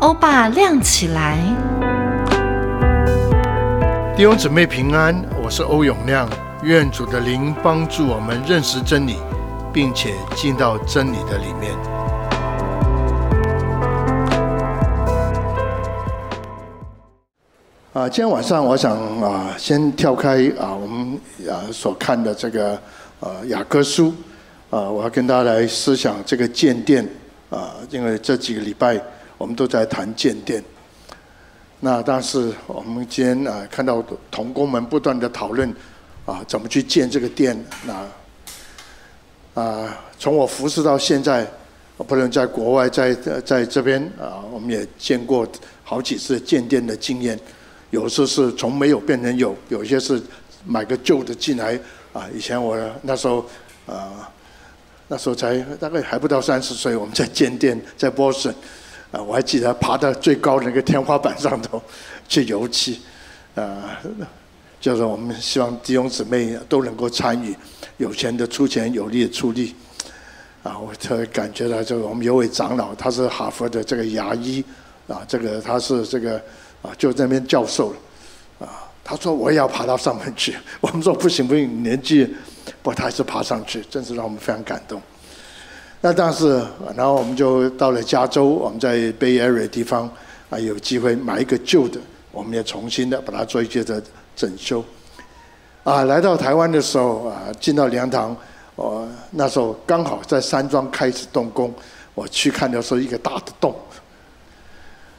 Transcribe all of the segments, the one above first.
欧巴亮起来，弟兄姊妹平安，我是欧永亮，愿主的灵帮助我们认识真理，并且进到真理的里面。啊，今天晚上我想啊，先跳开啊，我们啊所看的这个啊雅各书啊，我要跟大家来思想这个建殿啊，因为这几个礼拜。我们都在谈建殿，那但是我们今天啊看到同工们不断的讨论啊怎么去建这个殿，那啊从我服侍到现在，不论在国外在在这边啊，我们也见过好几次建殿的经验，有时是从没有变成有，有些是买个旧的进来啊。以前我那时候啊那时候才大概还不到三十岁，我们在建店在波士顿。啊，我还记得爬到最高的那个天花板上头去油漆，啊，就是我们希望弟兄姊妹都能够参与，有钱的出钱，有力的出力。啊，我特别感觉到这个我们有位长老，他是哈佛的这个牙医，啊，这个他是这个啊就在那边教授了，啊，他说我也要爬到上面去，我们说不行不行，年纪，不过他还是爬上去，真是让我们非常感动。那当时，然后我们就到了加州，我们在 Bay Area 地方啊，有机会买一个旧的，我们也重新的把它做一些的整修。啊，来到台湾的时候啊，进到灵堂，我那时候刚好在山庄开始动工，我去看的时候一个大的洞。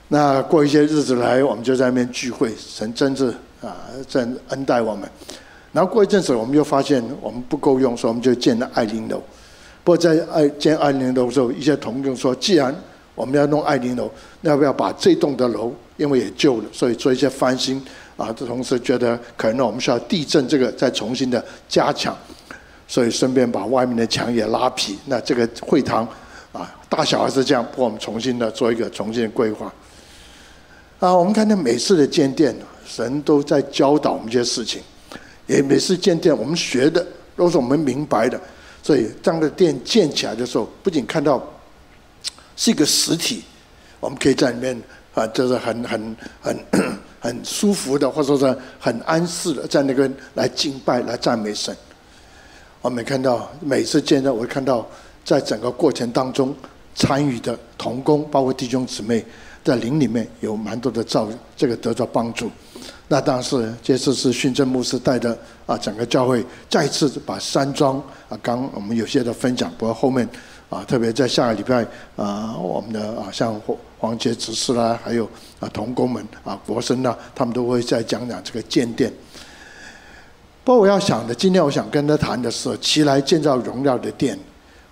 那过一些日子来，我们就在那边聚会，神真是啊，真恩待我们。然后过一阵子，我们又发现我们不够用，所以我们就建了爱玲楼。不过在爱建爱玲楼的时候，一些同工说：“既然我们要弄爱玲楼，那要不要把这栋的楼，因为也旧了，所以做一些翻新啊？这同时觉得可能我们需要地震这个再重新的加强，所以顺便把外面的墙也拉皮。那这个会堂啊，大小还是这样，不过我们重新的做一个重新的规划。啊，我们看到每次的建殿，神都在教导我们这些事情，也每次建殿，我们学的都是我们明白的。”所以，当这个殿建起来的时候，不仅看到是一个实体，我们可以在里面啊，就是很很很很舒服的，或者说是很安适的，在那个来敬拜、来赞美神。我们看到每次见到，我看到在整个过程当中参与的同工，包括弟兄姊妹，在灵里面有蛮多的造，这个得到帮助。那当时这次是训政牧师带的啊，整个教会再次把山庄啊，刚我们有些的分享，不过后面啊，特别在下个礼拜啊，我们的啊，像黄黄杰执事啦，还有啊同工们啊国生呐，他们都会再讲讲这个建殿。不过我要想的，今天我想跟他谈的是，起来建造荣耀的殿。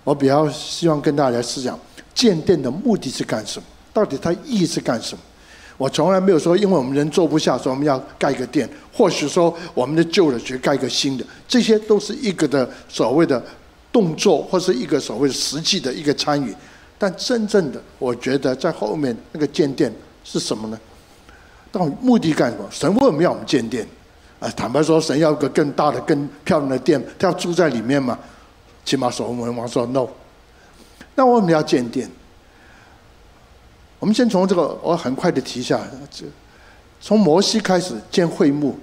我比较希望跟大家思想，建殿的目的是干什么？到底它意义是干什么？我从来没有说，因为我们人坐不下，所以我们要盖一个殿。或许说，我们的旧的去盖个新的，这些都是一个的所谓的动作，或是一个所谓的实际的一个参与。但真正的，我觉得在后面那个建殿是什么呢？到目的干什么？神为什么要我们建殿？啊，坦白说，神要个更大的、更漂亮的殿，他要住在里面嘛？起码所罗门王说 no。那为什么要建殿？我们先从这个，我很快的提一下，这从摩西开始建会幕，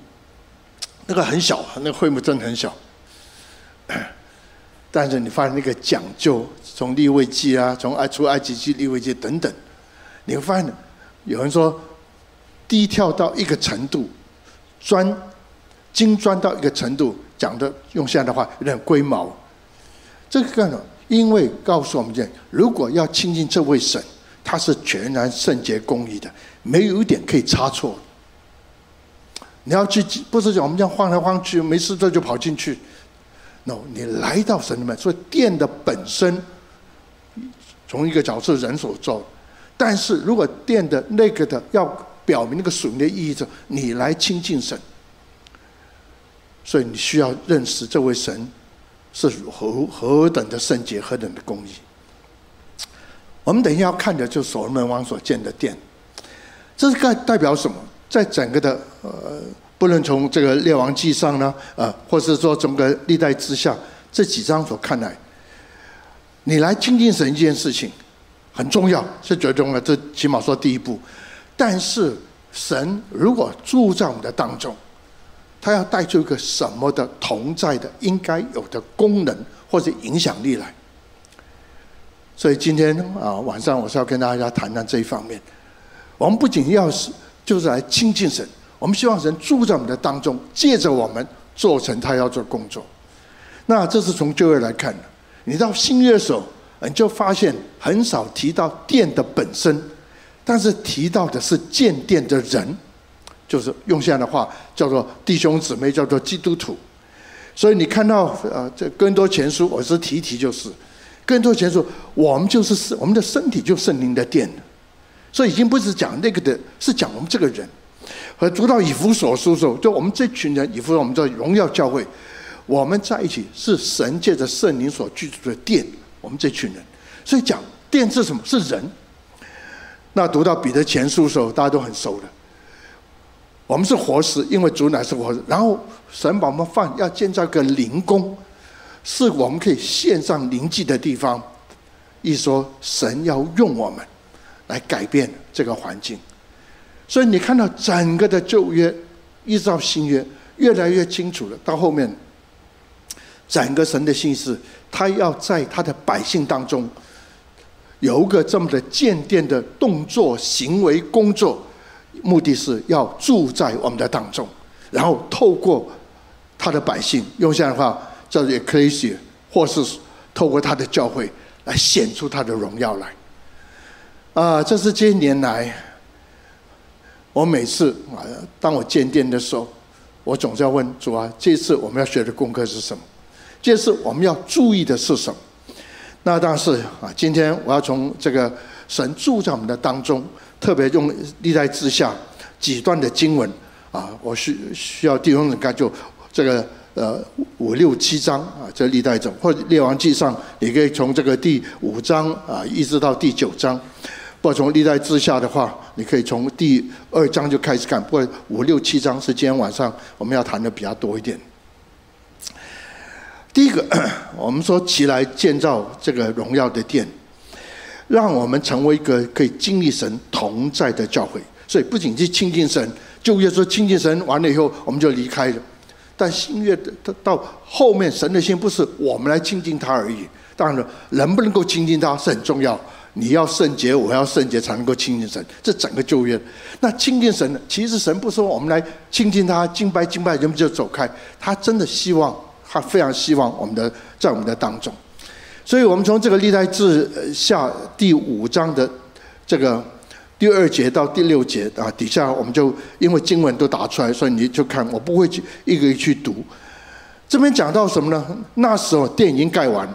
那个很小，那个会幕真的很小。但是你发现那个讲究，从立位记啊，从爱出埃及记、立位记等等，你会发现，有人说低跳到一个程度，钻精钻到一个程度，讲的用现在的话有点龟毛。这个干什么？因为告诉我们讲，如果要亲近这位神。他是全然圣洁公义的，没有一点可以差错。你要去，不是讲我们这样晃来晃去，没事这就跑进去。no，你来到神里面，所以殿的本身从一个角色人所做，但是如果殿的那个的要表明那个属灵的意义，是你来亲近神，所以你需要认识这位神是何何等的圣洁，何等的公义。我们等一下要看的就是所罗门王所建的殿，这是代代表什么？在整个的呃，不论从这个列王记上呢，呃，或是说整个历代之下这几章所看来，你来亲近神一件事情，很重要，是最重要，这起码说第一步。但是神如果住在我们的当中，他要带出一个什么的同在的应该有的功能或者影响力来？所以今天啊晚上我是要跟大家谈谈这一方面。我们不仅要是就是来亲近神，我们希望神住在我们的当中，借着我们做成他要做工作。那这是从旧约来看的。你到新约的时候，你就发现很少提到殿的本身，但是提到的是建殿的人，就是用现在的话叫做弟兄姊妹，叫做基督徒。所以你看到呃这更多前书，我是提提就是。更多前说，我们就是，我们的身体就是圣灵的殿，所以已经不是讲那个的，是讲我们这个人。和读到以弗所书的时候，就我们这群人，以弗所我们叫荣耀教会，我们在一起是神借着圣灵所居住的殿。我们这群人，所以讲殿是什么？是人。那读到彼得前书的时候，大家都很熟的。我们是活石，因为主乃是活石。然后神把我们放要建造一个灵宫。是我们可以献上灵祭的地方。一说神要用我们来改变这个环境，所以你看到整个的旧约一直到新约越来越清楚了。到后面，整个神的心思，他要在他的百姓当中有个这么的建殿的动作、行为、工作，目的是要住在我们的当中，然后透过他的百姓，用这样的话。叫做 Ecclesia，或是透过他的教会来显出他的荣耀来。啊，这是这些年来，我每次啊，当我建殿的时候，我总是要问主啊，这次我们要学的功课是什么？这次我们要注意的是什么？那当然是啊，今天我要从这个神住在我们的当中，特别用历代之下几段的经文啊，我需需要弟兄们该就这个。呃，五六七章啊，这历代中或者列王记上，你可以从这个第五章啊，一直到第九章。不过从历代志下的话，你可以从第二章就开始看。不过五六七章是今天晚上我们要谈的比较多一点。第一个，我们说起来建造这个荣耀的殿，让我们成为一个可以经历神同在的教会。所以不仅是亲近神，就越说亲近神完了以后，我们就离开了。但新约的到后面，神的心不是我们来亲近他而已。当然了，能不能够亲近他是很重要。你要圣洁，我要圣洁，才能够亲近神。这整个旧约，那亲近神，其实神不说我们来亲近他，敬拜敬拜，人们就走开。他真的希望，他非常希望我们的在我们的当中。所以我们从这个历代志下第五章的这个。第二节到第六节啊，底下我们就因为经文都打出来，所以你就看，我不会去一个一个去读。这边讲到什么呢？那时候殿已经盖完，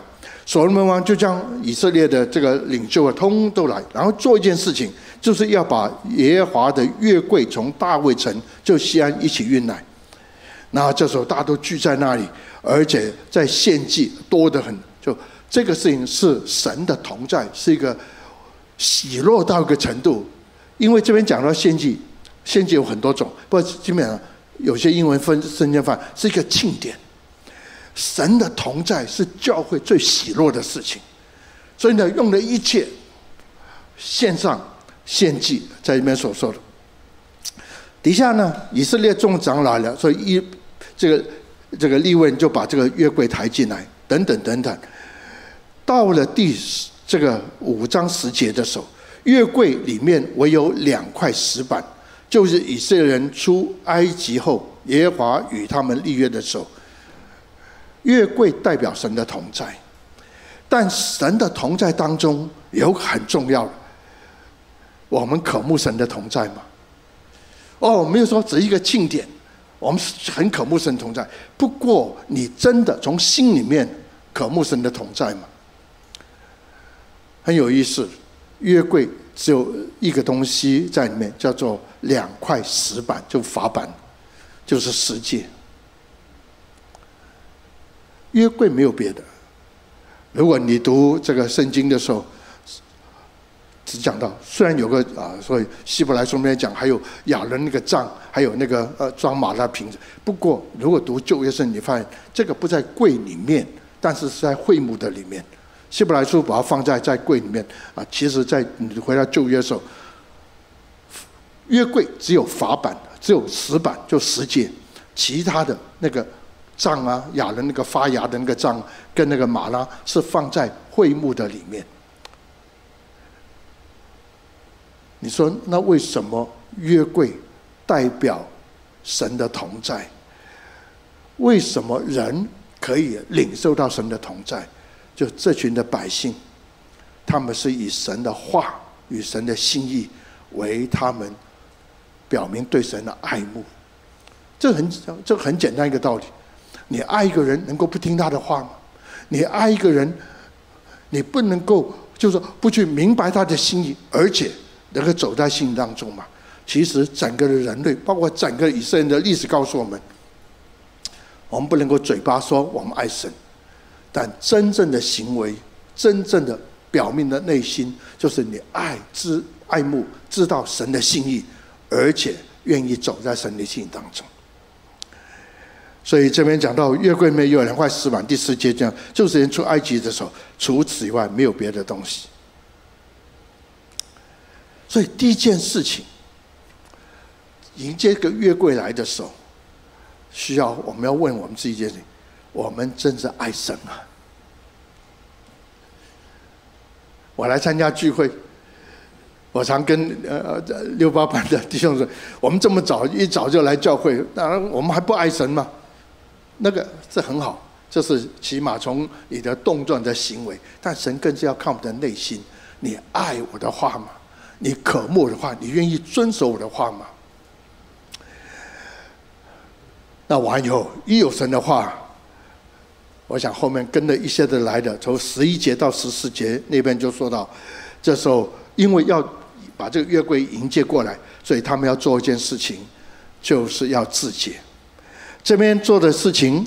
所罗门王就将以色列的这个领袖啊，通都来，然后做一件事情，就是要把耶和华的月柜从大卫城就西安一起运来。那这时候大家都聚在那里，而且在献祭多得很，就这个事情是神的同在，是一个。喜乐到一个程度，因为这边讲到献祭，献祭有很多种，不过基本上有些英文分圣经翻是一个庆典。神的同在是教会最喜乐的事情，所以呢，用的一切献上献祭，在里面所说的。底下呢，以色列众长老了，所以一这个这个利未人就把这个约柜抬进来，等等等等，到了第十。这个五章十节的时候，月柜里面唯有两块石板，就是以色列人出埃及后，耶和华与他们立约的时候，月柜代表神的同在，但神的同在当中有很重要的，我们渴慕神的同在吗？哦，没有说只是一个庆典，我们是很渴慕神同在。不过，你真的从心里面渴慕神的同在吗？很有意思，约柜只有一个东西在里面，叫做两块石板，就法板，就是十诫。约柜没有别的。如果你读这个圣经的时候，只讲到虽然有个啊，所以希伯来书里面讲还有亚伦那个杖，还有那个呃装玛纳瓶子。不过如果读旧约圣经，你发现这个不在柜里面，但是是在会幕的里面。希伯来书把它放在在柜里面啊。其实，在你回到旧约的时候，约柜只有法版，只有石板，就十诫，其他的那个杖啊，亚伦那个发芽的那个杖，跟那个马拉是放在会幕的里面。你说那为什么约柜代表神的同在？为什么人可以领受到神的同在？就这群的百姓，他们是以神的话与神的心意为他们表明对神的爱慕。这很这很简单一个道理。你爱一个人，能够不听他的话吗？你爱一个人，你不能够就是说不去明白他的心意，而且。能够走在信当中嘛？其实整个的人类，包括整个以色列的历史，告诉我们：我们不能够嘴巴说我们爱神，但真正的行为、真正的表面的内心，就是你爱知爱慕，知道神的心意，而且愿意走在神的心意当中。所以这边讲到月桂没有两块石板，第四节讲就是人出埃及的时候，除此以外没有别的东西。所以第一件事情，迎接个月桂来的时候，需要我们要问我们自己一件事情：我们真是爱神啊？我来参加聚会，我常跟呃六八班的弟兄说：我们这么早一早就来教会，当然我们还不爱神吗？那个这很好，这是起码从你的动作的行为，但神更是要看我们的内心。你爱我的话吗？你渴慕的话，你愿意遵守我的话吗？那完以后，一有神的话，我想后面跟着一些的来的，从十一节到十四节那边就说到，这时候因为要把这个约柜迎接过来，所以他们要做一件事情，就是要自洁。这边做的事情，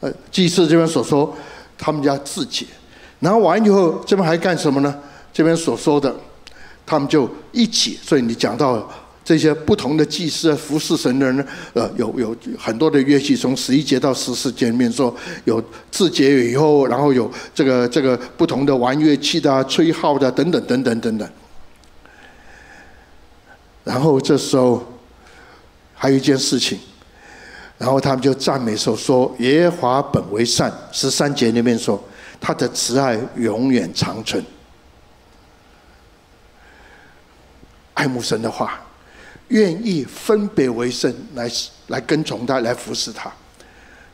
呃，祭司这边所说，他们要自洁。然后完以后，这边还干什么呢？这边所说的。他们就一起，所以你讲到这些不同的祭司服侍神的人，呃，有有很多的乐器，从十一节到十四节里面说有自洁以后，然后有这个这个不同的玩乐器的、吹号的等等等等等等。然后这时候还有一件事情，然后他们就赞美说说耶和华本为善，十三节里面说他的慈爱永远长存。爱慕神的话，愿意分别为圣来来跟从他，来服侍他。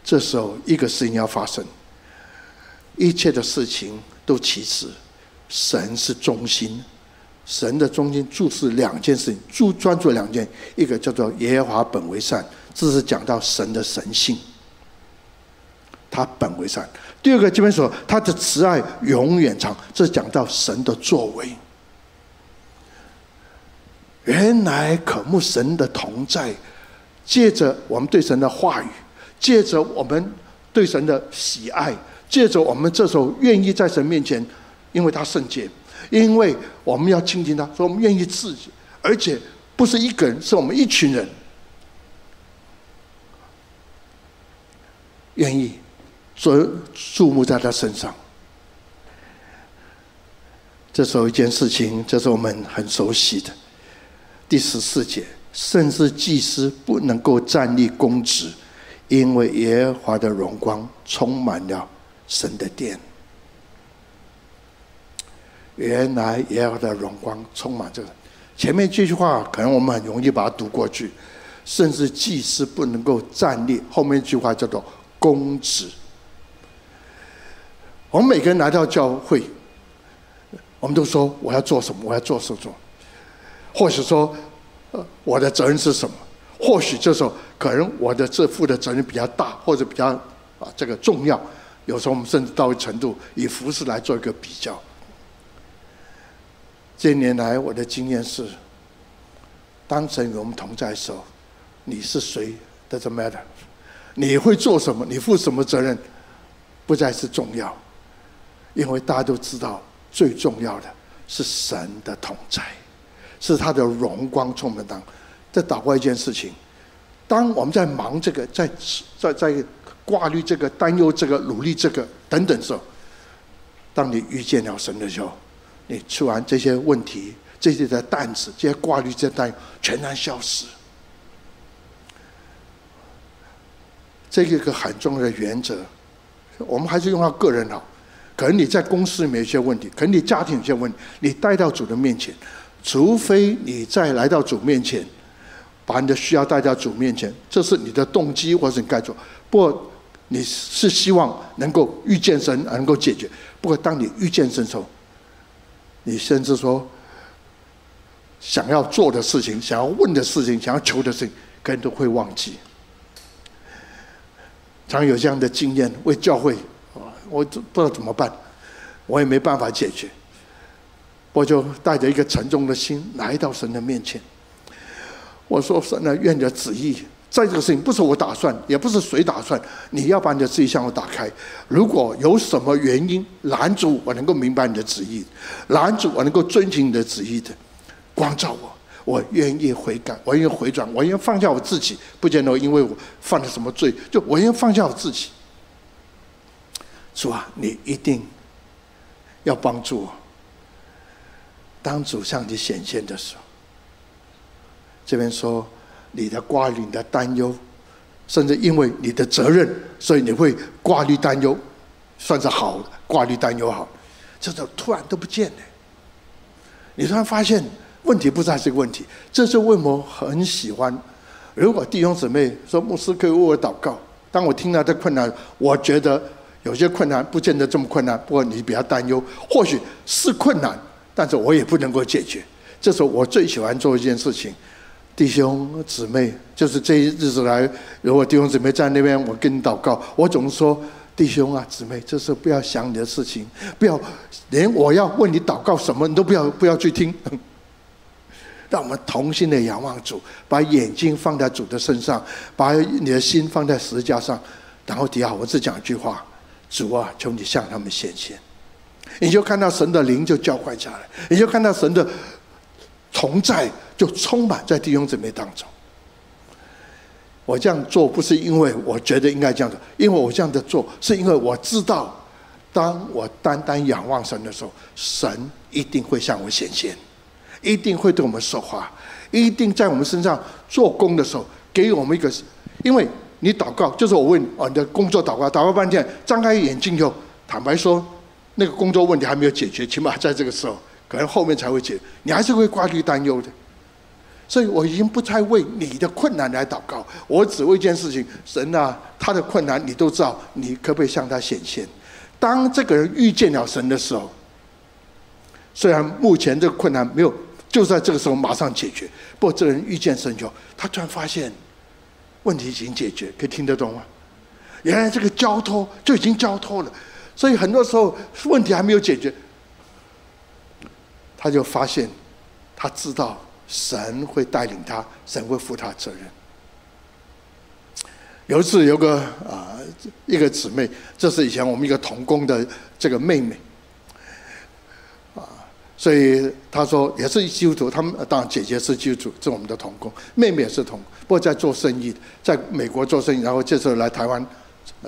这时候，一个事情要发生，一切的事情都其次，神是中心，神的中心注视两件事情，注专注两件，一个叫做耶和华本为善，这是讲到神的神性，他本为善。第二个这边说他的慈爱永远长，这是讲到神的作为。原来渴慕神的同在，借着我们对神的话语，借着我们对神的喜爱，借着我们这时候愿意在神面前，因为他圣洁，因为我们要亲近他，所以我们愿意自己，而且不是一个人，是我们一群人，愿意注注目在他身上。这时候一件事情，这是我们很熟悉的。第十四节，甚至祭司不能够站立公职，因为耶和华的荣光充满了神的殿。原来耶和华的荣光充满这个。前面这句话可能我们很容易把它读过去，甚至祭司不能够站立。后面一句话叫做公职。我们每个人来到教会，我们都说我要做什么，我要做什么做。或许说，呃，我的责任是什么？或许这时候可能我的这负的责任比较大，或者比较啊这个重要。有时候我们甚至到一程度以服饰来做一个比较。近年来我的经验是，当神与我们同在的时候，你是谁？Doesn't matter。你会做什么？你负什么责任？不再是重要，因为大家都知道，最重要的是神的同在。是他的荣光充满当，再祷告一件事情，当我们在忙这个，在在在挂虑这个、担忧这个、努力这个等等时候，当你遇见了神的时候，你吃完这些问题、这些的担子、这些挂虑、这些担，全然消失。这个一个很重要的原则，我们还是用到个人好。可能你在公司里面有些问题，可能你家庭有些问题，你带到主的面前，除非你再来到主面前，把你的需要带到主面前，这是你的动机或是你该做。不过你是希望能够遇见神，能够解决。不过当你遇见神时候，你甚至说想要做的事情、想要问的事情、想要求的事情，可能都会忘记。常有这样的经验，为教会，我不知道怎么办，我也没办法解决，我就带着一个沉重的心来到神的面前。我说：“神啊，愿你的旨意，在这个事情不是我打算，也不是谁打算，你要把你的旨意向我打开。如果有什么原因拦阻我能够明白你的旨意，拦阻我能够遵循你的旨意的，光照我。”我愿意悔改，我愿意回转，我愿意放下我自己，不见得因为我犯了什么罪，就我愿意放下我自己。主啊，你一定要帮助我。当主向你显现的时候，这边说你的挂虑、你的担忧，甚至因为你的责任，所以你会挂虑担忧，算是好挂虑担忧好，这种突然都不见了，你突然发现。问题不再是个问题，这是为什么很喜欢。如果弟兄姊妹说牧师可以为我祷告，当我听到这困难，我觉得有些困难不见得这么困难，不过你比较担忧，或许是困难，但是我也不能够解决。这时候我最喜欢做一件事情，弟兄姊妹，就是这一日子来，如果弟兄姊妹在那边，我跟你祷告，我总是说弟兄啊姊妹，这时候不要想你的事情，不要连我要问你祷告什么，你都不要不要去听。让我们同心的仰望主，把眼睛放在主的身上，把你的心放在十字架上，然后底下我只讲一句话：主啊，求你向他们显现。你就看到神的灵就浇灌下来，你就看到神的同在就充满在弟兄姊妹当中。我这样做不是因为我觉得应该这样做，因为我这样的做是因为我知道，当我单单仰望神的时候，神一定会向我显现。一定会对我们说话，一定在我们身上做工的时候，给我们一个，因为你祷告，就是我问哦，你的工作祷告，祷告半天，张开眼睛以后，坦白说，那个工作问题还没有解决，起码在这个时候，可能后面才会解，你还是会挂虑担忧的。所以我已经不再为你的困难来祷告，我只为一件事情：神啊，他的困难你都知道，你可不可以向他显现？当这个人遇见了神的时候，虽然目前这个困难没有。就在这个时候马上解决。不过这个人遇见神就，他突然发现问题已经解决，可以听得懂吗？原来这个交托就已经交托了，所以很多时候问题还没有解决，他就发现他知道神会带领他，神会负他责任。有一次有个啊一个姊妹，这是以前我们一个同工的这个妹妹。啊所以他说也是基督徒，他们当然姐姐是基督徒，是我们的同工，妹妹也是同，不过在做生意，在美国做生意，然后这时候来台湾，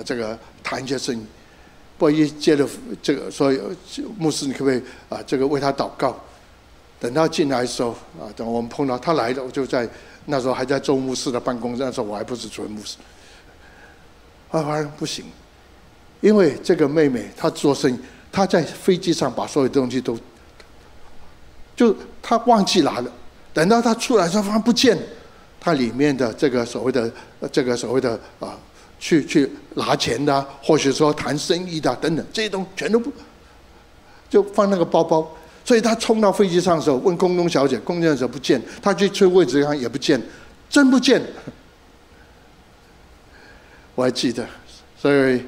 这个谈一些生意。我一接着这个说牧师，你可不可以啊？这个为他祷告。等他进来的时候啊，等我们碰到他来了，我就在那时候还在周牧师的办公室，那时候我还不是主任牧师。啊，反正不行，因为这个妹妹她做生意，她在飞机上把所有东西都。就她忘记拿了，等到她出来时候，发现不见，她里面的这个所谓的这个所谓的啊，去去拿钱的，或许说谈生意的等等，这些东西全都不，就放那个包包。所以他冲到飞机上的时候，问空中小姐，空中小姐不见，他去吹位置上也不见，真不见。我还记得，所以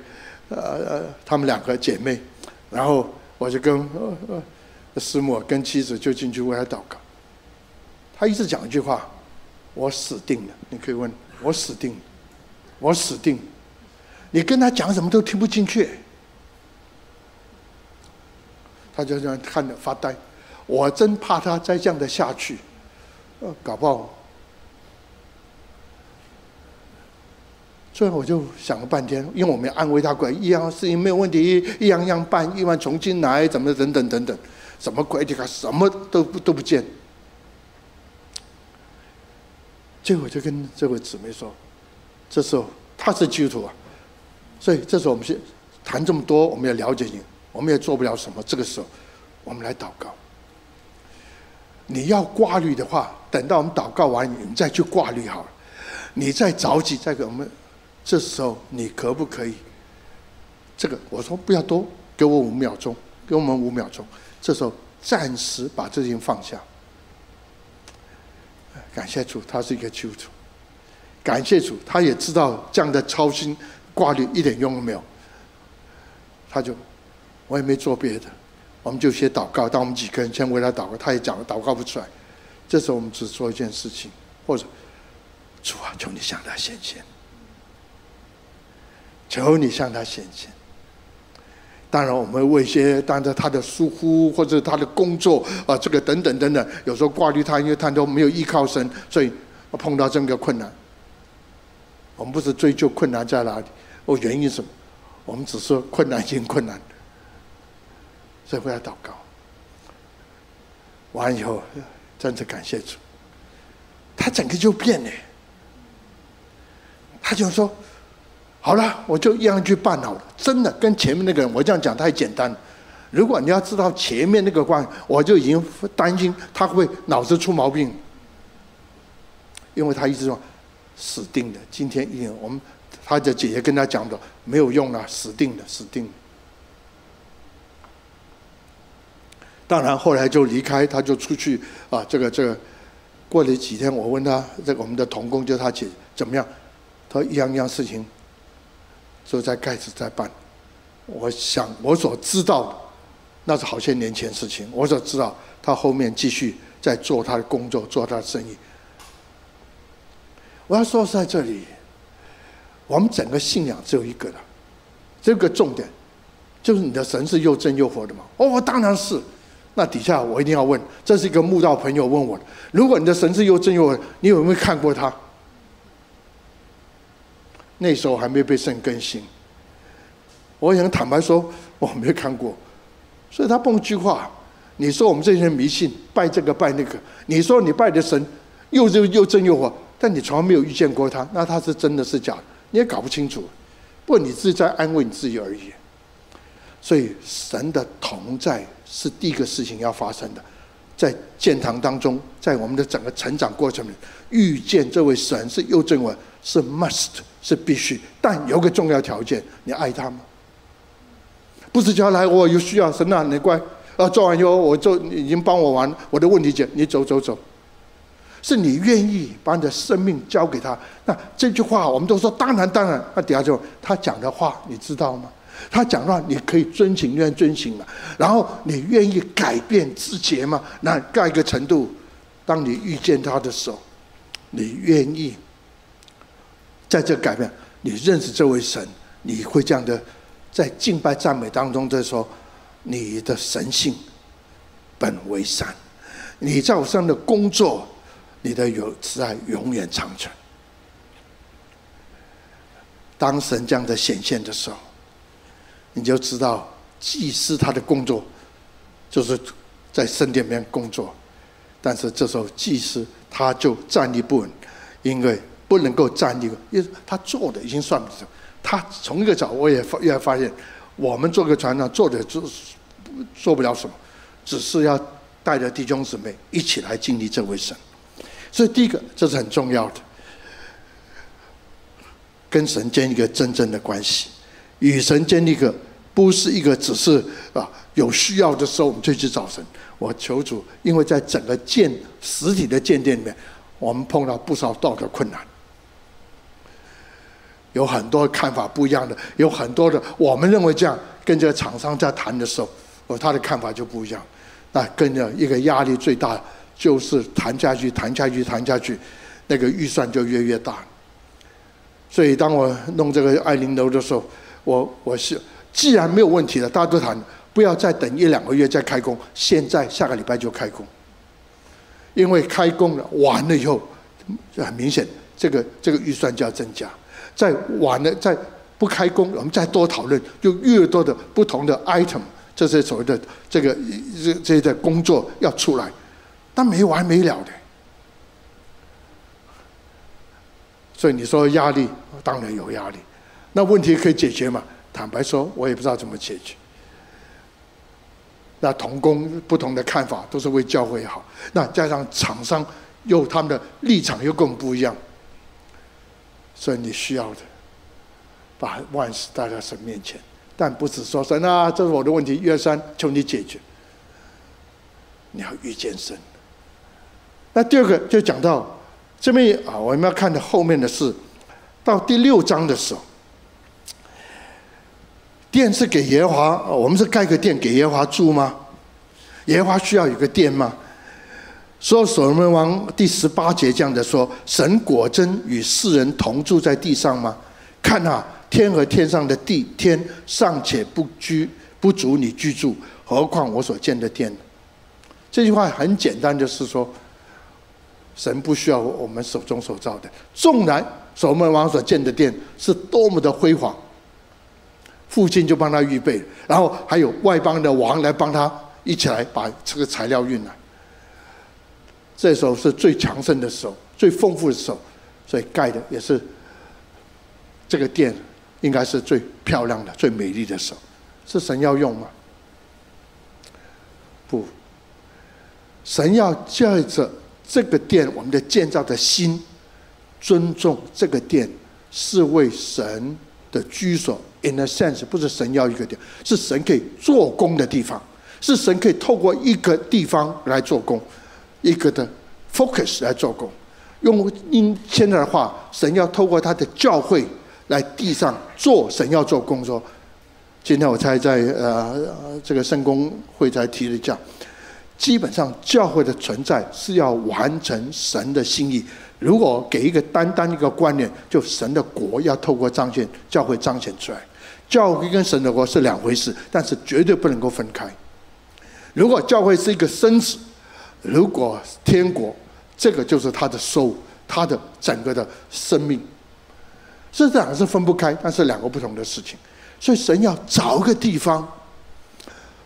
呃呃，他们两个姐妹，然后我就跟呃呃。师母跟妻子就进去为他祷告，他一直讲一句话：“我死定了。”你可以问我死定了，我死定。你跟他讲什么都听不进去，他就这样看着发呆。我真怕他再这样的下去，呃搞不好所以我就想了半天，因为我没安慰他过来，一样事情没有问题，一样样办，一万重新来，怎么等等等等，什么鬼？你看什么都都不见。结果就跟这位姊妹说，这时候他是基督徒啊，所以这时候我们先谈这么多，我们要了解你，我们也做不了什么。这个时候，我们来祷告。你要挂虑的话，等到我们祷告完，你再去挂虑好了。你再着急，再给我们。这时候你可不可以？这个我说不要多，给我五秒钟，给我们五秒钟。这时候暂时把这件放下。感谢主，他是一个基督徒。感谢主，他也知道这样的操心挂虑一点用都没有。他就我也没做别的，我们就先祷告。当我们几个人先为他祷告，他也讲了祷告不出来。这时候我们只做一件事情，或者主啊，求你向他显现。求你向他显现。当然，我们会为一些，当着他的疏忽或者他的工作啊，这个等等等等，有时候挂虑他，因为他都没有依靠神，所以碰到这么个困难。我们不是追究困难在哪里，哦，原因什么？我们只说困难性困难，所以为他祷告。完以后，真的感谢主，他整个就变了。他就说。好了，我就一样去办好了。真的跟前面那个人，我这样讲太简单。如果你要知道前面那个关，我就已经担心他会脑子出毛病，因为他一直说死定了。今天一定我们他的姐姐跟他讲的没有用了，死定了，死定了。当然后来就离开，他就出去啊，这个这个。过了几天，我问他，这个我们的童工就他姐怎么样？他说一样一样事情。就在开始在办，我想我所知道的，那是好些年前事情。我所知道，他后面继续在做他的工作，做他的生意。我要说在这里，我们整个信仰只有一个的，这个重点就是你的神是又真又活的吗？哦，当然是。那底下我一定要问，这是一个慕道朋友问我的：如果你的神是又真又活，你有没有看过他？那时候还没被圣更新，我想坦白说，我没看过，所以他蹦一句话，你说我们这些人迷信，拜这个拜那个，你说你拜的神又又又真又活，但你从来没有遇见过他，那他是真的是假的，你也搞不清楚，不过你自己在安慰你自己而已。所以神的同在是第一个事情要发生的，在建堂当中，在我们的整个成长过程里，遇见这位神是又真又活，是 must。是必须，但有个重要条件，你爱他吗？不是叫来我有需要，神啊，你乖，啊，做完以后我就已经帮我完，我的问题解，你走走走。是你愿意把你的生命交给他？那这句话我们都说当然当然。那底下就他讲的话，你知道吗？他讲的话你可以遵行愿遵行吗？然后你愿意改变自己吗？那盖一个程度，当你遇见他的时候，你愿意？在这改变，你认识这位神，你会这样的在敬拜赞美当中，就说你的神性本为善，你在我身上的工作，你的有慈爱永远长存。当神这样的显现的时候，你就知道祭司他的工作就是在圣殿里面工作，但是这时候祭司他就站立不稳，因为。不能够站立，因为他做的已经算不上。他从一个角，我也发，也发现，我们做个船长做的做做不了什么，只是要带着弟兄姊妹一起来经历这位神。所以第一个，这是很重要的，跟神建立一个真正的关系，与神建立一个不是一个只是啊有需要的时候我们就去找神。我求主，因为在整个建实体的建殿里面，我们碰到不少道德困难。有很多看法不一样的，有很多的，我们认为这样，跟这个厂商在谈的时候，哦，他的看法就不一样。那跟着一个压力最大，就是谈下去，谈下去，谈下去，那个预算就越越大。所以当我弄这个爱玲楼的时候，我我是既然没有问题了，大家都谈，不要再等一两个月再开工，现在下个礼拜就开工，因为开工了完了以后，很明显，这个这个预算就要增加。在晚了，在不开工，我们再多讨论，就越多的不同的 item，这些所谓的这个这这些的工作要出来，但没完没了的。所以你说压力，当然有压力。那问题可以解决吗？坦白说，我也不知道怎么解决。那同工不同的看法，都是为教会好。那加上厂商又他们的立场又更不一样，所以你需要的，把万事带到神面前，但不是说神啊，这是我的问题，一二三，求你解决。你要遇见神。那第二个就讲到这边啊，我们要看的后面的是到第六章的时候。殿是给耶和华，我们是盖个殿给耶和华住吗？耶和华需要有个殿吗？说所罗门王第十八节这样的说：神果真与世人同住在地上吗？看啊，天和天上的地，天尚且不居不足你居住，何况我所建的殿？这句话很简单，就是说，神不需要我们手中所造的。纵然所罗门王所建的殿是多么的辉煌。父亲就帮他预备，然后还有外邦的王来帮他一起来把这个材料运来。这时候是最强盛的时候，最丰富的时候，所以盖的也是这个殿，应该是最漂亮的、最美丽的时候。是神要用吗？不，神要借着这个殿，我们的建造的心，尊重这个殿，是为神的居所。In a sense，不是神要一个殿，是神可以做工的地方，是神可以透过一个地方来做工，一个的 focus 来做工。用今天的话，神要透过他的教会来地上做神要做工作。今天我才在呃这个圣公会才提了讲，基本上教会的存在是要完成神的心意。如果给一个单单一个观念，就神的国要透过彰显教会彰显出来。教会跟神的国是两回事，但是绝对不能够分开。如果教会是一个身子，如果天国，这个就是他的收他的整个的生命，这两个是分不开，但是两个不同的事情。所以神要找一个地方，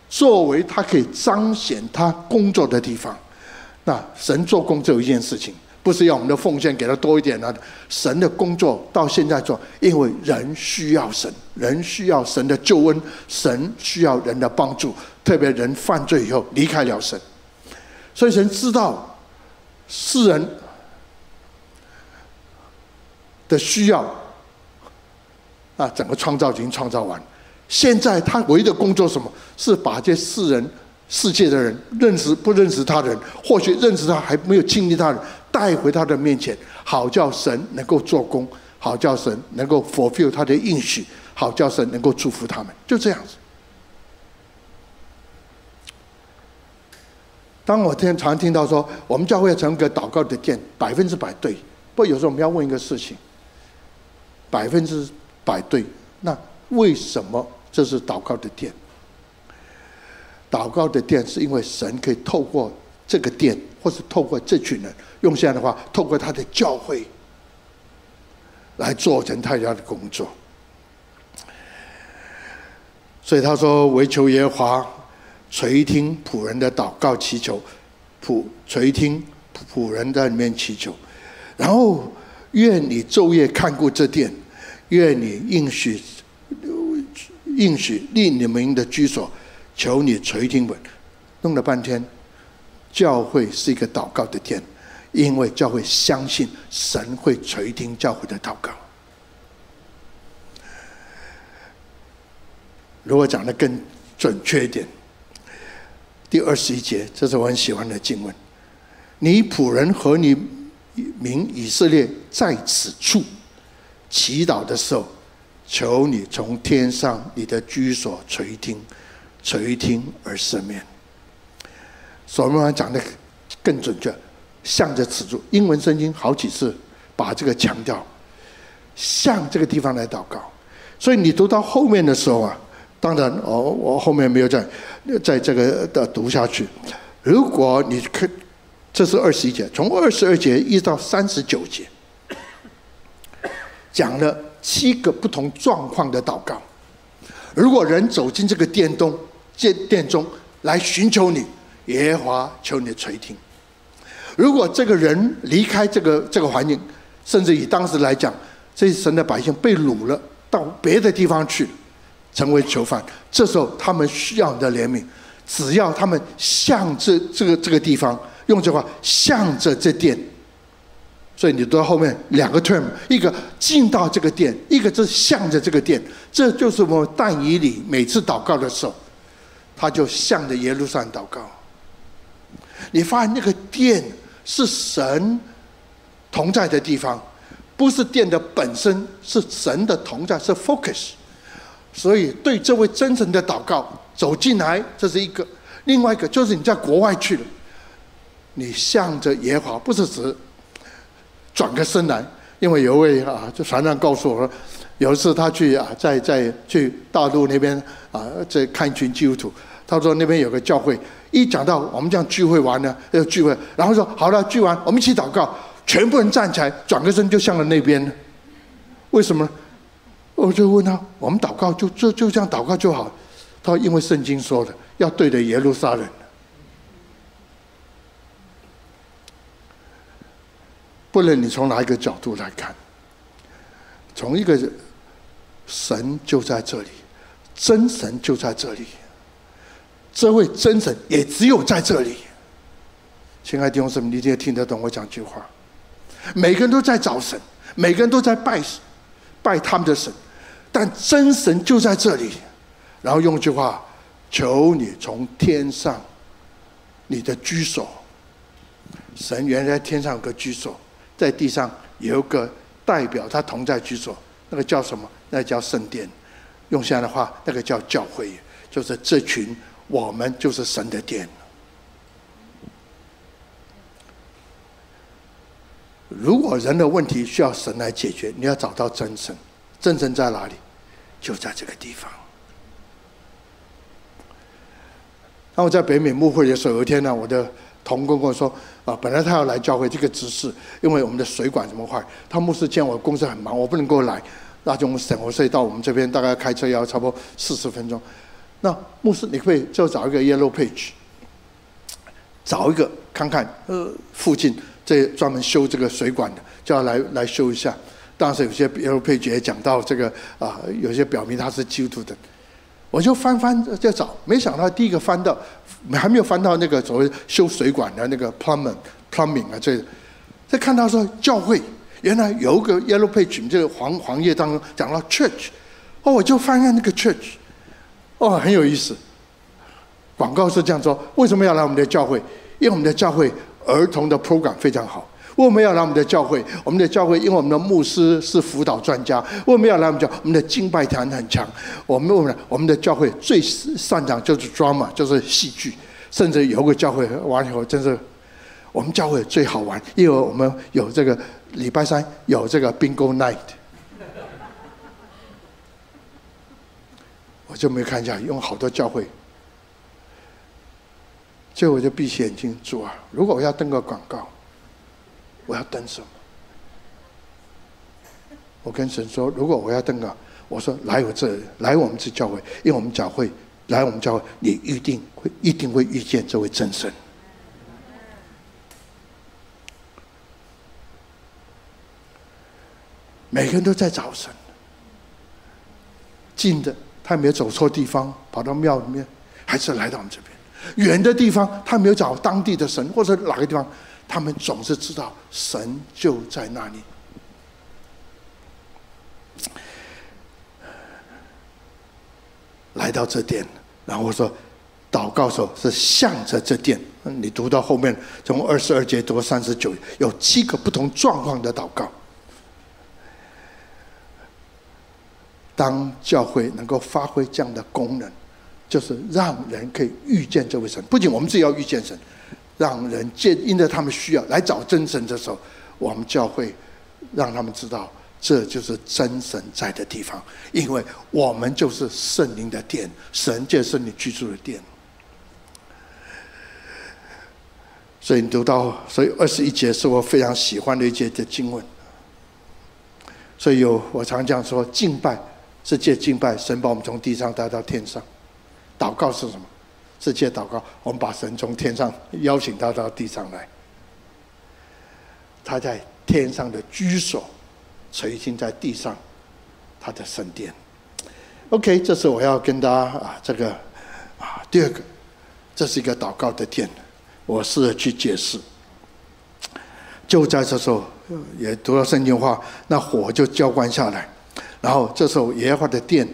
作为他可以彰显他工作的地方。那神做工只有一件事情。不是要我们的奉献给他多一点呢？神的工作到现在做，因为人需要神，人需要神的救恩，神需要人的帮助。特别人犯罪以后离开了神，所以神知道世人的需要啊，整个创造已经创造完。现在他唯一的工作什么？是把这世人世界的人认识不认识他的人，或许认识他还没有经历他的人。带回他的面前，好叫神能够做工，好叫神能够 fulfill 他的应许，好叫神能够祝福他们，就这样子。当我听常听到说，我们教会成个祷告的殿，百分之百对。不过有时候我们要问一个事情，百分之百对，那为什么这是祷告的殿？祷告的殿是因为神可以透过这个殿，或是透过这群人。用现在的话，透过他的教会来做成他要的工作，所以他说：“惟求耶和华垂听仆人的祷告祈求，仆垂听仆人在里面祈求，然后愿你昼夜看顾这殿，愿你应许应许立你们的居所，求你垂听我。”弄了半天，教会是一个祷告的天。因为教会相信神会垂听教会的祷告。如果讲得更准确一点，第二十一节，这是我很喜欢的经文。你仆人和你民以色列在此处祈祷的时候，求你从天上你的居所垂听，垂听而赦免。所罗门王讲的更准确。向着此处，英文圣经好几次把这个强调，向这个地方来祷告。所以你读到后面的时候啊，当然，我我后面没有再在这个的读下去。如果你看，这是二十一节，从二十二节一直到三十九节，讲了七个不同状况的祷告。如果人走进这个殿中，殿殿中来寻求你，耶和华求你垂听。如果这个人离开这个这个环境，甚至以当时来讲，这些神的百姓被掳了，到别的地方去，成为囚犯，这时候他们需要你的怜悯。只要他们向着这个这个地方，用这话向着这殿，所以你到后面两个 term，一个进到这个殿，一个是向着这个殿，这就是我们但以理每次祷告的时候，他就向着耶路撒冷祷告。你发现那个殿是神同在的地方，不是殿的本身，是神的同在，是 focus。所以对这位真诚的祷告。走进来，这是一个；另外一个就是你在国外去了，你向着耶华，不是指转个身来。因为有位啊，就船长告诉我说，有一次他去啊，在在去大陆那边啊，在看一群基督徒，他说那边有个教会，一讲到我们这样聚会完了要聚会，然后说好了聚完，我们一起祷告，全部人站起来，转个身就向了那边。为什么？我就问他，我们祷告就就就这样祷告就好。他因为圣经说的要对着耶路撒冷，不论你从哪一个角度来看，从一个神就在这里，真神就在这里，这位真神也只有在这里。亲爱的弟兄姊妹，你一定要听得懂我讲句话。每个人都在找神，每个人都在拜拜他们的神，但真神就在这里。然后用一句话，求你从天上，你的居所，神原来天上有个居所，在地上有一个代表他同在居所，那个叫什么？那叫圣殿。用现在的话，那个叫教会，就是这群我们就是神的殿。如果人的问题需要神来解决，你要找到真神，真神在哪里？就在这个地方。当我在北美牧会的时候，有一天呢，我的同工跟我说：“啊，本来他要来教会这个执事，因为我们的水管这么坏，他牧师见我公司很忙，我不能够来，那就我们省活税到我们这边，大概开车要差不多四十分钟。那牧师，你可以就找一个 Yellow Page，找一个看看，呃，附近这专门修这个水管的，就要来来修一下。当时有些 Yellow Page 也讲到这个啊，有些表明他是基督徒的。”我就翻翻在找，没想到第一个翻到，还没有翻到那个所谓修水管的那个 plumbing plumbing 啊，这，再看到说教会原来有一个 yellow page，这个黄黄页当中讲到 church，哦，我就翻看那个 church，哦，很有意思。广告是这样说，为什么要来我们的教会？因为我们的教会儿童的 program 非常好。我们要来我们的教会，我们的教会因为我们的牧师是辅导专家。我们要来我们教，我们的敬拜团很强。我们我们我们的教会最擅长就是 drama，就是戏剧。甚至有个教会完以后，真是我们教会最好玩，因为我们有这个礼拜三有这个 bingo night。我就没看一下，用好多教会，最后我就闭起眼睛，主啊，如果我要登个广告。我要登什么？我跟神说，如果我要登啊，我说来我这，来我们这教会，因为我们教会，来我们教会，你一定会一定会遇见这位真神。每个人都在找神，近的他没有走错地方，跑到庙里面，还是来到我们这边；远的地方他没有找当地的神，或者哪个地方。他们总是知道神就在那里。来到这殿，然后说，祷告时候是向着这殿。你读到后面，从二十二节读到三十九，有七个不同状况的祷告。当教会能够发挥这样的功能，就是让人可以遇见这位神。不仅我们自己要遇见神。让人见，因着他们需要来找真神的时候，我们教会让他们知道，这就是真神在的地方，因为我们就是圣灵的殿，神就是你居住的殿。所以你读到，所以二十一节是我非常喜欢的一节的经文。所以有我常讲说，敬拜是借敬拜，神把我们从地上带到天上；祷告是什么？是借祷告，我们把神从天上邀请他到地上来。他在天上的居所，垂听在地上，他的圣殿。OK，这是我要跟大家啊，这个啊，第二个，这是一个祷告的殿，我试着去解释。就在这时候，也读到圣经话，那火就浇灌下来，然后这时候耶和华的殿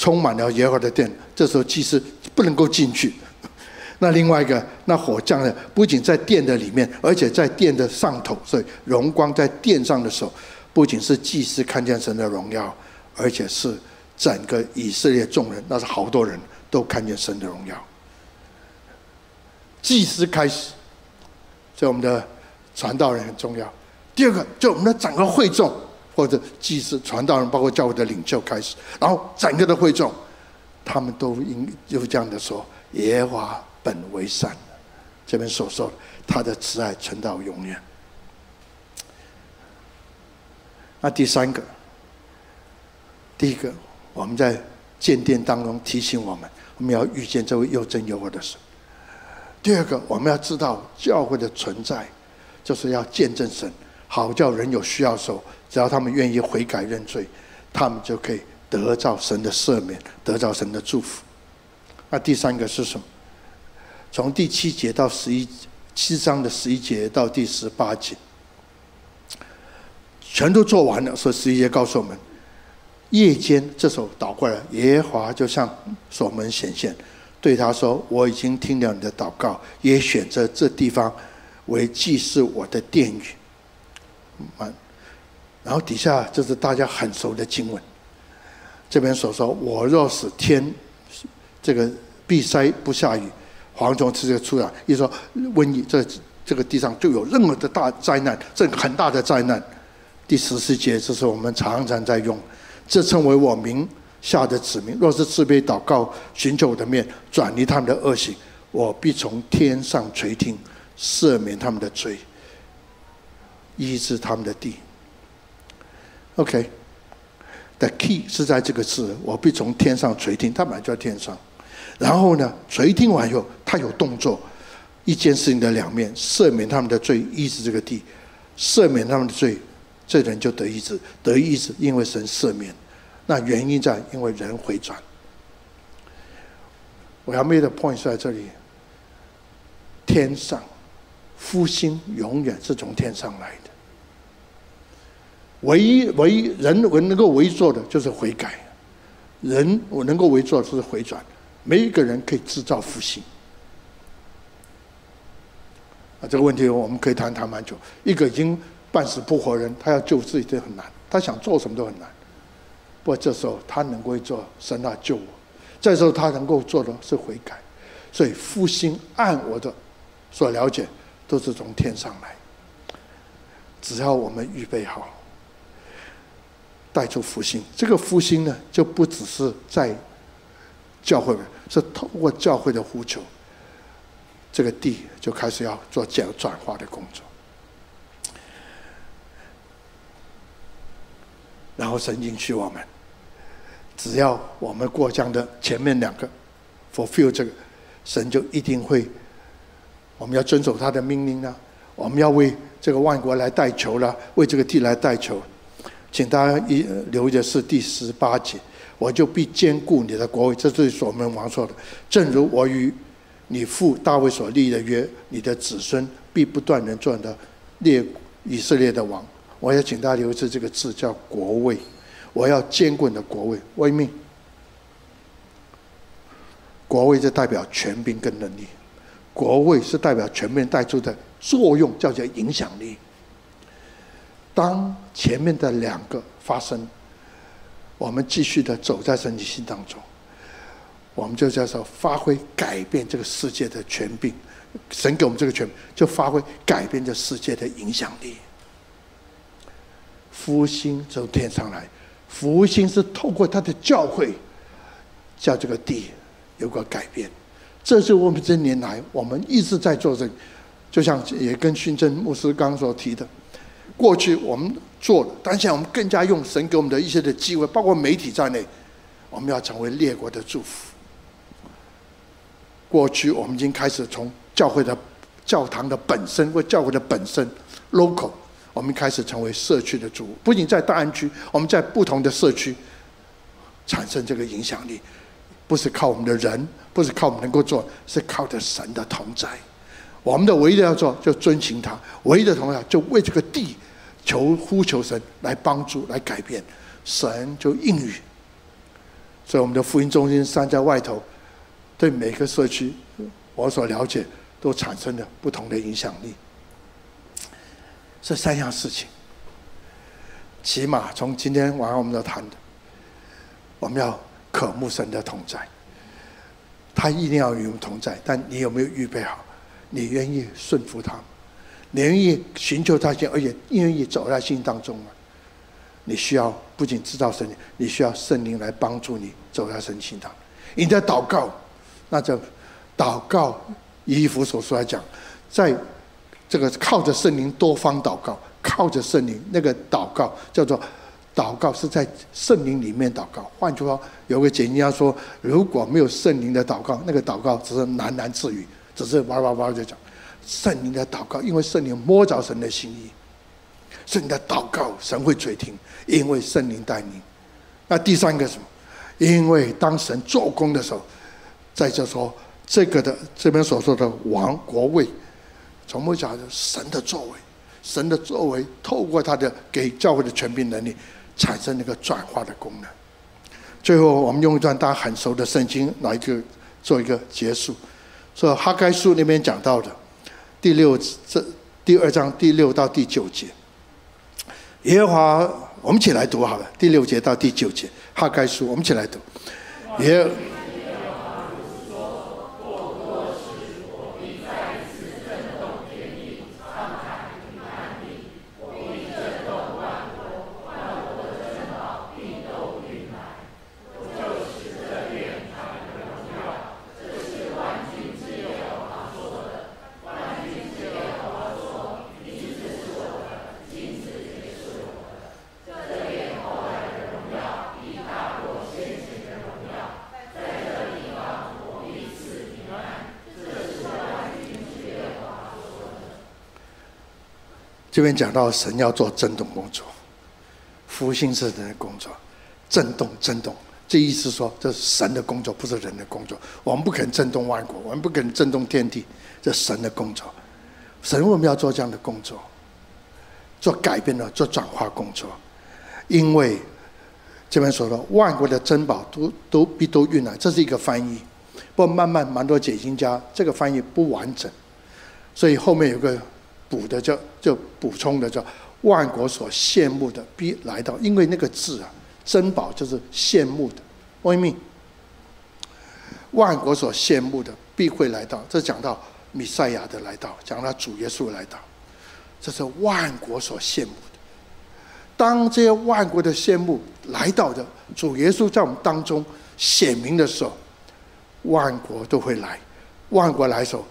充满了耶和华的殿，这时候祭司不能够进去。那另外一个，那火降呢，不仅在殿的里面，而且在殿的上头，所以荣光在殿上的时候，不仅是祭司看见神的荣耀。而且是整个以色列众人，那是好多人都看见神的荣耀。祭司开始，所以我们的传道人很重要。第二个，就我们的整个会众，或者祭司、传道人，包括教会的领袖开始，然后整个的会众，他们都应就这样的说：耶和华本为善，这边所说的，他的慈爱存到永远。那第三个。第一个，我们在建殿当中提醒我们，我们要遇见这位又真又活的神。第二个，我们要知道教会的存在，就是要见证神，好叫人有需要的时候，只要他们愿意悔改认罪，他们就可以得到神的赦免，得到神的祝福。那第三个是什么？从第七节到十一七章的十一节到第十八节，全都做完了。所以十一节告诉我们。夜间，这时候倒过来，耶和华就向所门显现，对他说：“我已经听了你的祷告，也选择这地方为祭祀我的殿宇。”然后底下就是大家很熟的经文，这边所说：“我若使天这个闭塞不下雨，蝗虫直接出来，一说瘟疫，这这个地上就有任何的大灾难，这很大的灾难。”第十四节，这是我们常常在用。这称为我名下的子民，若是自卑祷告，寻求我的面，转离他们的恶行，我必从天上垂听，赦免他们的罪，医治他们的地。OK，the key 是在这个字，我必从天上垂听，他本来就在天上。然后呢，垂听完以后，他有动作，一件事情的两面，赦免他们的罪，医治这个地，赦免他们的罪。这人就得医治，得医治，因为神赦免。那原因在，因为人回转。我要 make the point 在这里。天上复兴永远是从天上来的。唯一唯一人我能够为做的就是悔改，人我能够为做的就是回转。没一个人可以制造复兴。啊，这个问题我们可以谈谈蛮久。一个已经。半死不活人，他要救自己这很难，他想做什么都很难。不过这时候他能够做，神啊救我。这时候他能够做的是悔改，所以复兴按我的所了解，都是从天上来。只要我们预备好，带出复兴，这个复兴呢，就不只是在教会，是透过教会的呼求，这个地就开始要做转转化的工作。然后神应许我们，只要我们过这样的前面两个，fulfill 这个，神就一定会，我们要遵守他的命令呢，我们要为这个万国来代求了，为这个地来代求。请大家一留意的是第十八节，我就必兼顾你的国位，这是所门王说的。正如我与你父大卫所立的约，你的子孙必不断人做的列以色列的王。我要请大家留意这个字，叫国位。我要兼顾你的国位，为命。国位就代表权柄跟能力，国位是代表权柄带出的作用，叫做影响力。当前面的两个发生，我们继续的走在神的心当中，我们就叫做发挥改变这个世界的权柄。神给我们这个权，就发挥改变这世界的影响力。福星从天上来，福星是透过他的教会，叫这个地有个改变。这是我们这年来我们一直在做这个，就像也跟训正牧师刚所提的，过去我们做了，但现在我们更加用神给我们的一些的机会，包括媒体在内，我们要成为列国的祝福。过去我们已经开始从教会的教堂的本身或教会的本身 local，我们开始成为社区的主。不仅在大安区，我们在不同的社区产生这个影响力，不是靠我们的人，不是靠我们能够做，是靠着神的同在。我们的唯一的要做，就遵循他；唯一的同样，就为这个地。求呼求神来帮助来改变，神就应允。所以我们的福音中心山在外头，对每个社区，我所了解都产生了不同的影响力。这三样事情，起码从今天晚上我们要谈的，我们要渴慕神的同在，他一定要与我们同在。但你有没有预备好？你愿意顺服他？你愿意寻求他心，而且愿意走在心当中吗？你需要不仅知道圣灵，你需要圣灵来帮助你走在神心当。你的祷告，那就祷告，以弗所说来讲，在这个靠着圣灵多方祷告，靠着圣灵那个祷告叫做祷告，是在圣灵里面祷告。换句话，有个解经家说，如果没有圣灵的祷告，那个祷告只是喃喃自语，只是哇哇哇就讲。圣灵的祷告，因为圣灵摸着神的心意，圣灵的祷告，神会垂听，因为圣灵带领。那第三个什么？因为当神做工的时候，在这说这个的这边所说的王国位，从不讲神的作为，神的作为透过他的给教会的权柄能力，产生那个转化的功能。最后，我们用一段大家很熟的圣经来一个做一个结束，说哈该书那边讲到的。第六这第二章第六到第九节，耶和华，我们一起来读好了。第六节到第九节，哈该书，我们一起来读。耶。这边讲到神要做震动工作，复兴是人的工作，震动震动，这意思说这是神的工作，不是人的工作。我们不可能震动万国，我们不可能震动天地，这是神的工作。神为什么要做这样的工作？做改变的，做转化工作。因为这边说的万国的珍宝都都必都运来，这是一个翻译。不过慢慢蛮多解经家这个翻译不完整，所以后面有个。补的叫就补充的叫万国所羡慕的必来到，因为那个字啊，珍宝就是羡慕的。为命，万国所羡慕的必会来到，这讲到弥赛亚的来到，讲到主耶稣来到，这是万国所羡慕的。当这些万国的羡慕来到的主耶稣在我们当中显明的时候，万国都会来，万国来的时候。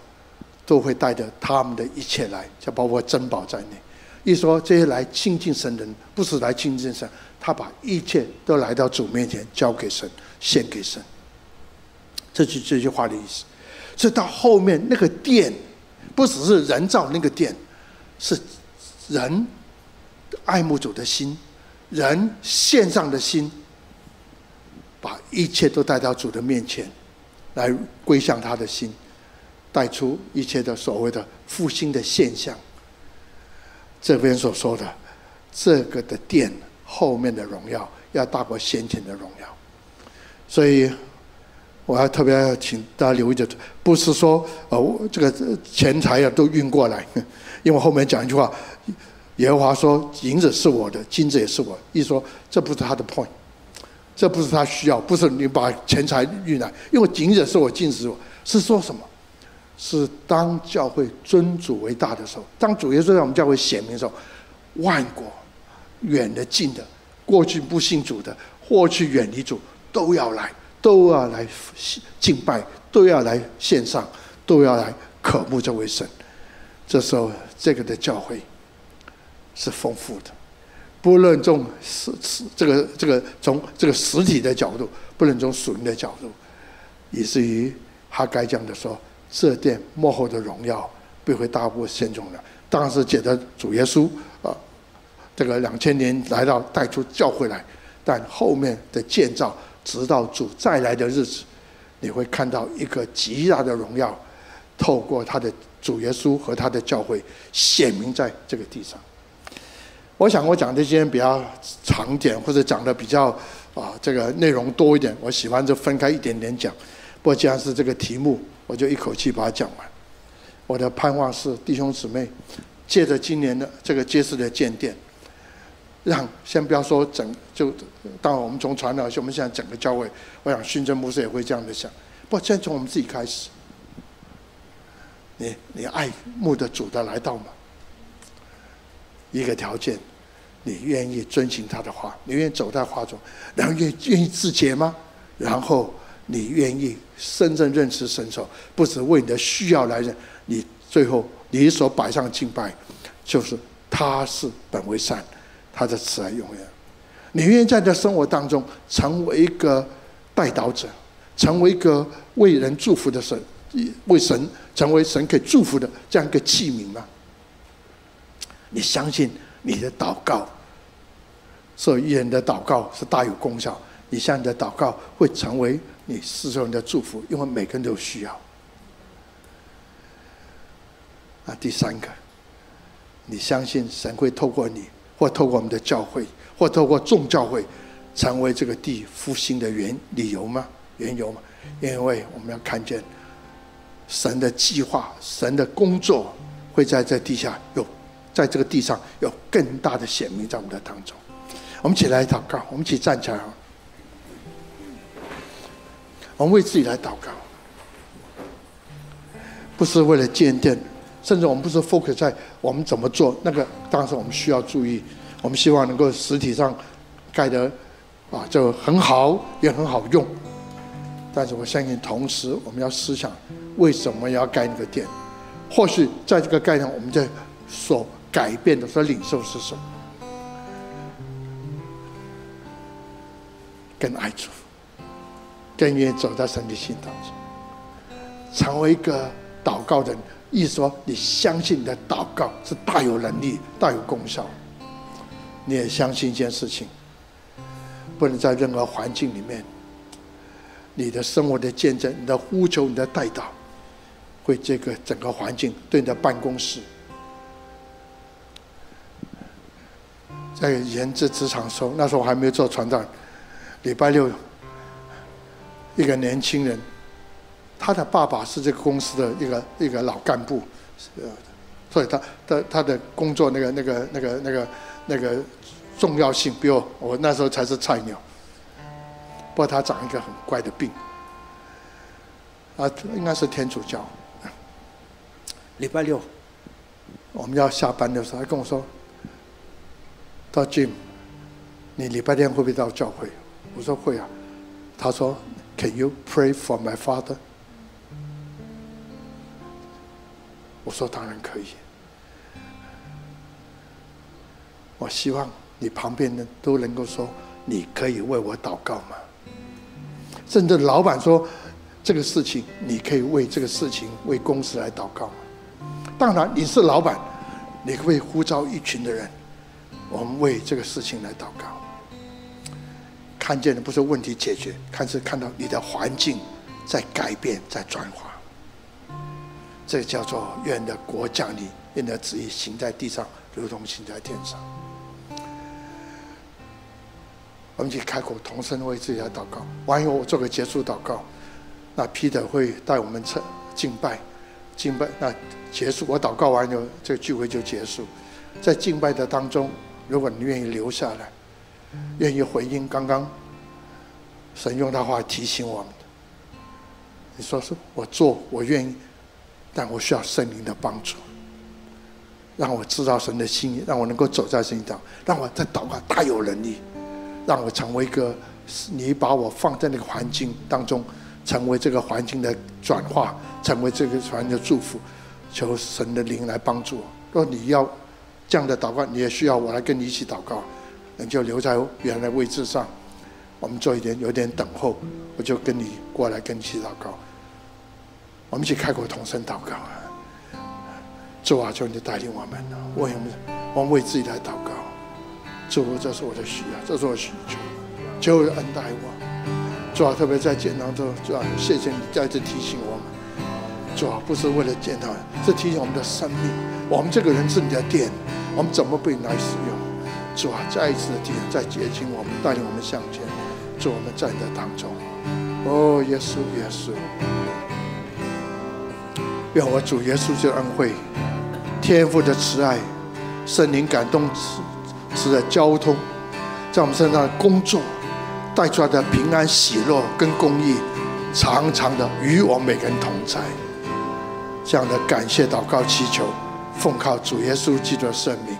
都会带着他们的一切来，就包括珍宝在内。一说这些来亲近神人，不是来亲近神，他把一切都来到主面前，交给神，献给神。这句这句话的意思。所以到后面那个殿，不只是人造那个殿，是人爱慕主的心，人献上的心，把一切都带到主的面前，来归向他的心。带出一切的所谓的复兴的现象。这边所说的这个的殿后面的荣耀，要大过先前的荣耀。所以，我要特别要请大家留意的，不是说哦，这个钱财啊都运过来，因为后面讲一句话，耶和华说银子是我的，金子也是我。一说这不是他的 point，这不是他需要，不是你把钱财运来，因为银子是我，金子是我，是说什么？是当教会尊主为大的时候，当主耶稣在我们教会显明的时候，万国远的近的，过去不信主的，过去远离主，都要来，都要来敬拜，都要来献上，都要来渴慕这位神。这时候，这个的教会是丰富的。不论从实实这个这个从这个实体的角度，不论从属灵的角度，以至于哈该讲的说，这殿幕后的荣耀必会大过先前的。当然是借着主耶稣啊，这个两千年来到带出教会来，但后面的建造，直到主再来的日子，你会看到一个极大的荣耀，透过他的主耶稣和他的教会显明在这个地上。我想我讲这些比较长点，或者讲的比较啊这个内容多一点，我喜欢就分开一点点讲。不过既然是这个题目，我就一口气把它讲完。我的盼望是弟兄姊妹，借着今年的这个结实的建殿，让先不要说整就，当我们从传道，我们现在整个教会，我想训政牧师也会这样的想。不先从我们自己开始，你你爱慕的主的来到吗？一个条件。你愿意遵行他的话？你愿意走在话中？然后愿愿意自洁吗？然后你愿意真正认识神手，不只为你的需要来认。你最后你所摆上敬拜，就是他是本为善，他的慈爱永远。你愿意在你的生活当中成为一个代祷者，成为一个为人祝福的神，为神成为神可以祝福的这样一个器皿吗？你相信？你的祷告，所以人的祷告是大有功效。你向你的祷告会成为你四周人的祝福，因为每个人都需要。啊，第三个，你相信神会透过你，或透过我们的教会，或透过众教会，成为这个地复兴的原理由吗？缘由吗？因为我们要看见神的计划，神的工作会在这地下有。在这个地上有更大的显明在我们的当中，我们一起来祷告，我们一起站起来，我们为自己来祷告，不是为了建殿，甚至我们不是 focus 在我们怎么做，那个当时我们需要注意，我们希望能够实体上盖得啊就很好，也很好用，但是我相信同时我们要思想为什么要盖那个殿，或许在这个盖上我们在所。改变的所领受是什么？跟爱主，更愿意走在神的心当中，成为一个祷告人。意思说，你相信你的祷告是大有能力、大有功效。你也相信一件事情，不能在任何环境里面，你的生活的见证、你的呼求、你的代祷，会这个整个环境对你的办公室。在研制职场的时候，那时候我还没有做传道。礼拜六，一个年轻人，他的爸爸是这个公司的一个一个老干部，所以他的他的工作那个那个那个那个那个重要性比我我那时候才是菜鸟。不过他长一个很怪的病，啊，应该是天主教。礼拜六我们要下班的时候，他跟我说。到 Jim，你礼拜天会不会到教会？我说会啊。他说：“Can you pray for my father？” 我说：“当然可以。”我希望你旁边的都能够说：“你可以为我祷告吗？”甚至老板说：“这个事情你可以为这个事情为公司来祷告吗？”当然，你是老板，你会呼召一群的人。我们为这个事情来祷告，看见的不是问题解决，看是看到你的环境在改变，在转化。这叫做愿的国降临，愿的旨意行在地上，如同行在天上。我们一起开口同声为自己来祷告，完以后我做个结束祷告。那 Peter 会带我们称敬拜，敬拜那结束，我祷告完以后，这个聚会就结束。在敬拜的当中。如果你愿意留下来，愿意回应刚刚神用他话提醒我们的，你说是我做，我愿意，但我需要圣灵的帮助，让我知道神的心意，让我能够走在圣经上，让我在祷告大有能力，让我成为一个你把我放在那个环境当中，成为这个环境的转化，成为这个环境的祝福，求神的灵来帮助我。若你要。这样的祷告，你也需要我来跟你一起祷告，就留在原来位置上，我们做一点有点等候，我就跟你过来跟你一起祷告。我们一起开口同声祷告啊！主啊，求你带领我们，为我们，我们为自己来祷告。主，这是我的需要，这是我的需求，求恩待我。主啊，特别在建堂中，主啊，谢谢你再次提醒我们。主啊，不是为了建堂，是提醒我们的生命。我们这个人是你的殿，我们怎么被你来使用？主啊，再一次的提醒，再接近我们，带领我们向前。主，我们在的当中。哦，耶稣，耶稣。愿我主耶稣的恩惠、天父的慈爱、圣灵感动使的交通，在我们身上的工作带出来的平安、喜乐跟公义，常常的与我们每个人同在。这样的感谢祷告祈求，奉靠主耶稣基督的圣名。